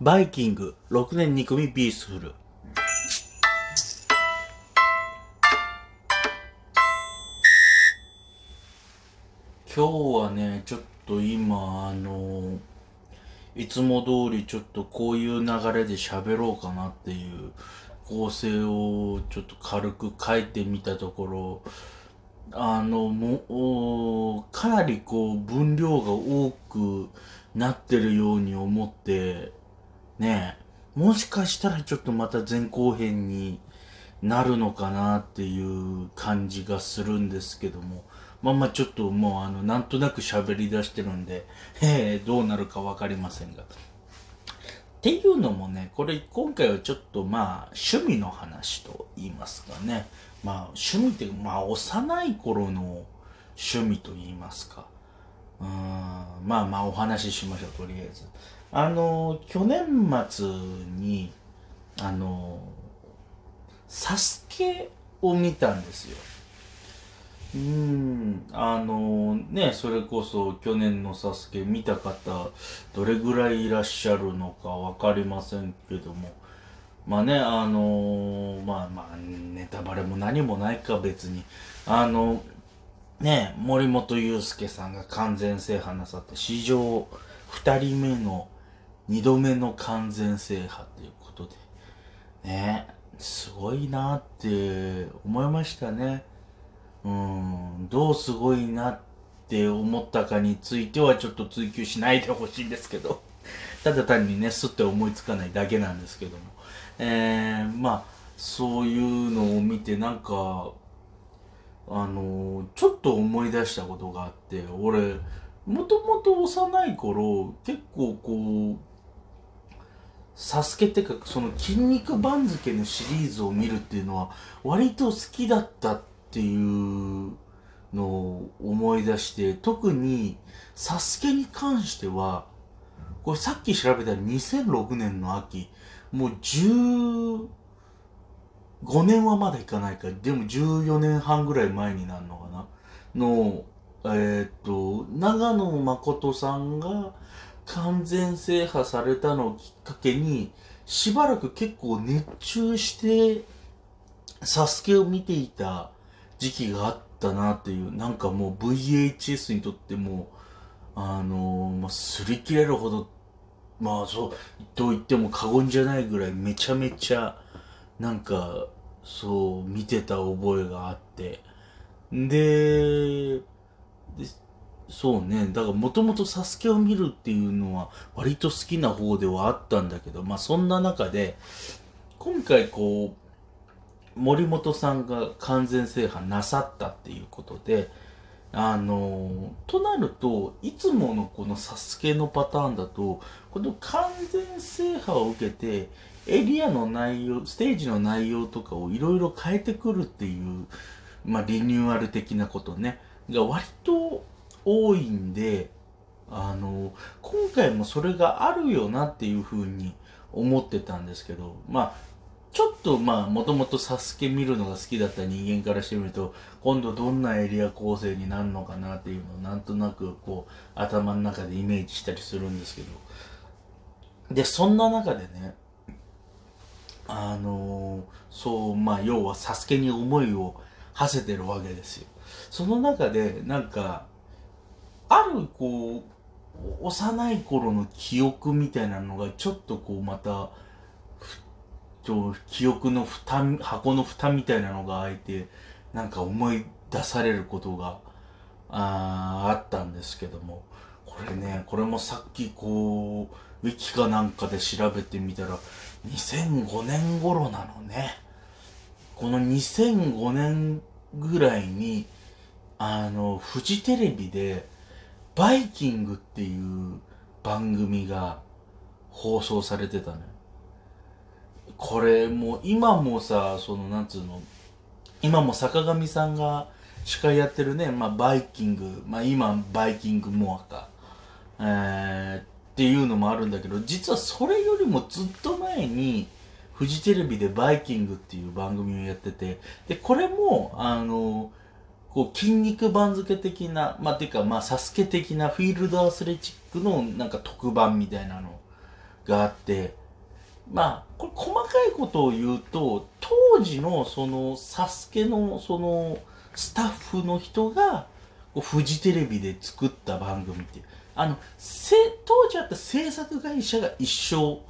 バイキング6年2組ビースフル。今日はねちょっと今あのいつも通りちょっとこういう流れで喋ろうかなっていう構成をちょっと軽く書いてみたところあのもうかなりこう分量が多くなってるように思ってねもしかしたらちょっとまた前後編になるのかなっていう感じがするんですけどもまあまあちょっともうあのなんとなく喋り出してるんで、えー、どうなるか分かりませんが。っていうのもね、これ今回はちょっとまあ趣味の話と言いますかね。まあ趣味ってまあ幼い頃の趣味と言いますか。うん、まあまあお話ししましょう、とりあえず。あの、去年末に、あの、サスケを見たんですよ。うん、あのね、それこそ去年のサスケ見た方、どれぐらいいらっしゃるのかわかりませんけども、まあね、あのまあまあ、ネタバレも何もないか別に、あの、ね、森本裕介さんが完全制覇なさって史上2人目の2度目の完全制覇ということで、ね、すごいなって思いましたね。うん、どうすごいなって思ったかについてはちょっと追求しないでほしいんですけど、ただ単にね、すって思いつかないだけなんですけども。えー、まあ、そういうのを見てなんか、あのちょっと思い出したことがあって俺もともと幼い頃結構こうサスケってかその筋肉番付のシリーズを見るっていうのは割と好きだったっていうのを思い出して特にサスケに関してはこれさっき調べた2006年の秋もう10 5年はまだいかないか。でも14年半ぐらい前になるのかな。の、えー、っと、長野誠さんが完全制覇されたのをきっかけに、しばらく結構熱中して、サスケを見ていた時期があったなっていう、なんかもう VHS にとっても、あのー、まあ、擦り切れるほど、まあそう、と言っても過言じゃないぐらいめちゃめちゃ、なんか、そう、見てた覚えがあって。で、でそうね、だからもともとサスケを見るっていうのは割と好きな方ではあったんだけど、まあそんな中で、今回こう、森本さんが完全制覇なさったっていうことで、あのとなるといつものこのサスケのパターンだとこの完全制覇を受けてエリアの内容ステージの内容とかをいろいろ変えてくるっていう、まあ、リニューアル的なことねが割と多いんであの今回もそれがあるよなっていうふうに思ってたんですけどまあちょっとまあもともとサスケ見るのが好きだった人間からしてみると今度どんなエリア構成になるのかなっていうのをなんとなくこう頭の中でイメージしたりするんですけど。でそんな中でねあのー、そうまあ要はサスケに思いを馳せてるわけですよ。その中でなんかあるこう幼い頃の記憶みたいなのがちょっとこうまたと記憶の蓋箱の蓋みたいなのが開いてなんか思い出されることがああったんですけども。これねこれもさっきこうウィキかなんかで調べてみたら2005年頃なのね。この2005年ぐらいにあのフジテレビで「バイキング」っていう番組が放送されてたのよ。これもう今もさそのなんつうの今も坂上さんが司会やってるね、まあ、バイキング、まあ、今バイキングモアか、えー、っていうのもあるんだけど実はそれよりもずっと前にフジテレビでバイキングっていう番組をやっててでこれもあのこう筋肉番付的なまあていうかまあサスケ的なフィールドアスレチックのなんか特番みたいなのがあって、まあ、これ細かいことを言うと、当時のその、サスケのその、スタッフの人が、フジテレビで作った番組って。あの、せ当時あった制作会社が一緒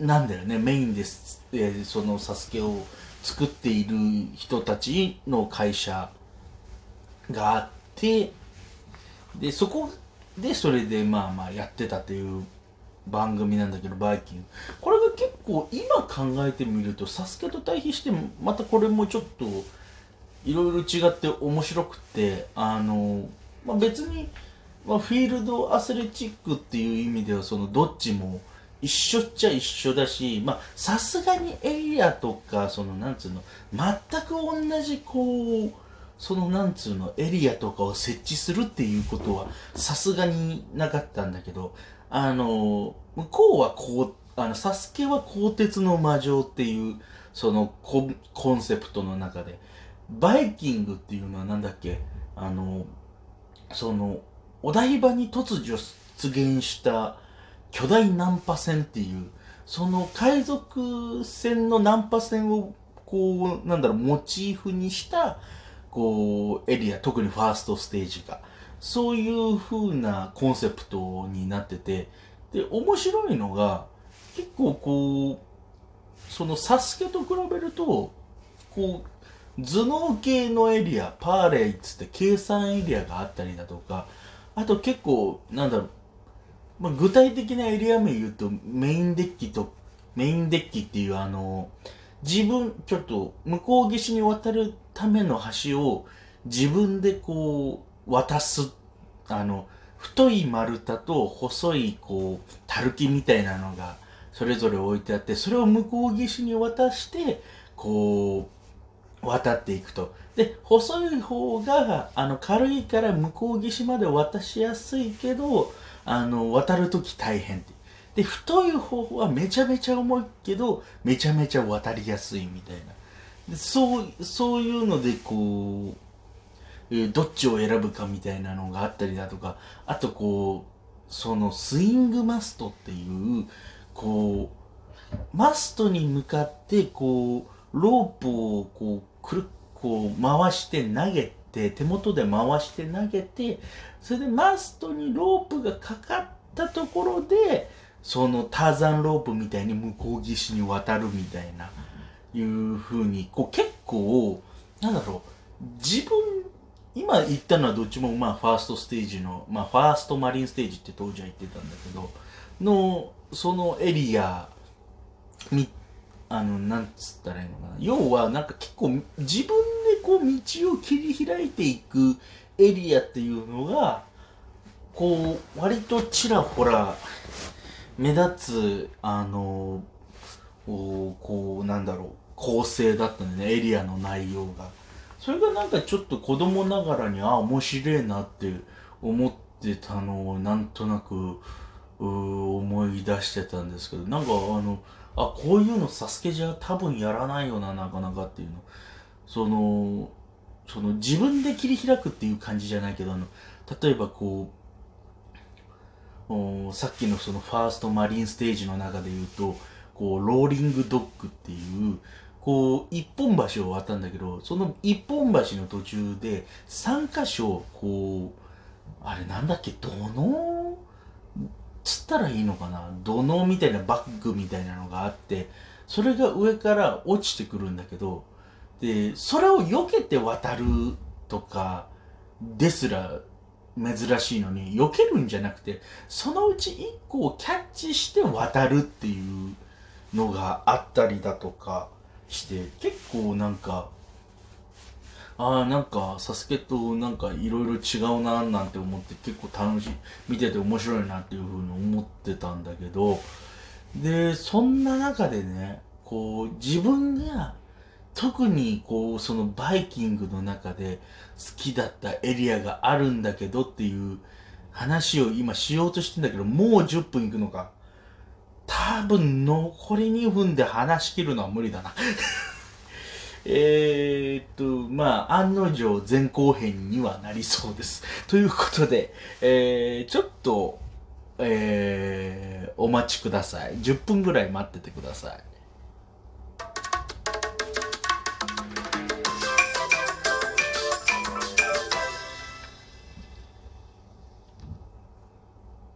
なんだよね。メインです。えーそのサスケを作っている人たちの会社があって、で、そこでそれでまあまあやってたっていう番組なんだけど、バイキング。これが結構今考えてみると、サスケと対比しても、またこれもちょっと、いろいろ違って面白くて、あの、まあ、別に、まあ、フィールドアスレチックっていう意味では、そのどっちも一緒っちゃ一緒だし、まあ、さすがにエリアとか、その、なんつうの、全く同じ、こう、その、なんつうの、エリアとかを設置するっていうことは、さすがになかったんだけど、あの、向こうはこう、あの、サスケは鋼鉄の魔女っていう、そのコンコンセプトの中で、バイキングっていうのはなんだっけ？あの、その、お台場に突如出現した巨大ナンパ船っていう、その海賊船のナンパ船を、こう、なんだろう、モチーフにした、こう、エリア、特にファーストステージが。そういう風なコンセプトになってて、で、面白いのが、結構こう、そのサスケと比べると、こう、頭脳系のエリア、パーレイっつって計算エリアがあったりだとか、あと結構、なんだろう、まあ、具体的なエリア名言うと、メインデッキと、メインデッキっていうあの、自分、ちょっと、向こう岸に渡るための橋を自分でこう、渡す、あの、太い丸太と細いこう、たるきみたいなのが、それぞれ置いてあって、それを向こう岸に渡して、こう、渡っていくと。で、細い方が、あの、軽いから向こう岸まで渡しやすいけど、あの、渡るとき大変って。で、太い方はめちゃめちゃ重いけど、めちゃめちゃ渡りやすいみたいな。でそう、そういうので、こう、えどっちを選ぶかみたいなのがあったりだとか、あとこう、そのスイングマストっていう、こう、マストに向かって、こう、ロープをこう、くる、こう、回して投げて、手元で回して投げて、それでマストにロープがかかったところで、そのターザンロープみたいに向こう岸に渡るみたいな、いう風に、こう結構、なんだろう、自分、今言ったのはどっちもまあファーストステージの、まあファーストマリンステージって当時は言ってたんだけど、の、そのエリア、み、あの、なんつったらいいのかな。要はなんか結構自分でこう道を切り開いていくエリアっていうのが、こう、割とちらほら目立つ、あの、こう、こうなんだろう、構成だったんだよね、エリアの内容が。それがなんかちょっと子供ながらに、あ、面白いなって思ってたのをなんとなく、思い出してたんですけど、なんかあの、あ、こういうのサスケじゃ多分やらないよな、なかなかっていうの。その、その自分で切り開くっていう感じじゃないけど、あの、例えばこう、おさっきのそのファーストマリンステージの中で言うと、こう、ローリングドッグっていう、こう、一本橋を渡るんだけど、その一本橋の途中で、三箇所、こう、あれなんだっけ、土の？つったらいいのかな？土のみたいなバッグみたいなのがあって、それが上から落ちてくるんだけど、で、それを避けて渡るとか、ですら珍しいのに、避けるんじゃなくて、そのうち一個をキャッチして渡るっていうのがあったりだとかして、結構なんか、ああ、なんか、サスケとなんかいろいろ違うななんて思って結構楽しい、見てて面白いなっていうふうに思ってたんだけど、で、そんな中でね、こう、自分が特にこう、そのバイキングの中で好きだったエリアがあるんだけどっていう話を今しようとしてんだけど、もう10分いくのか。多分残り2分で話し切るのは無理だな。えっと、まあ、案の定前後編にはなりそうです。ということで、えー、ちょっと、えお待ちください10分ぐらい待っててください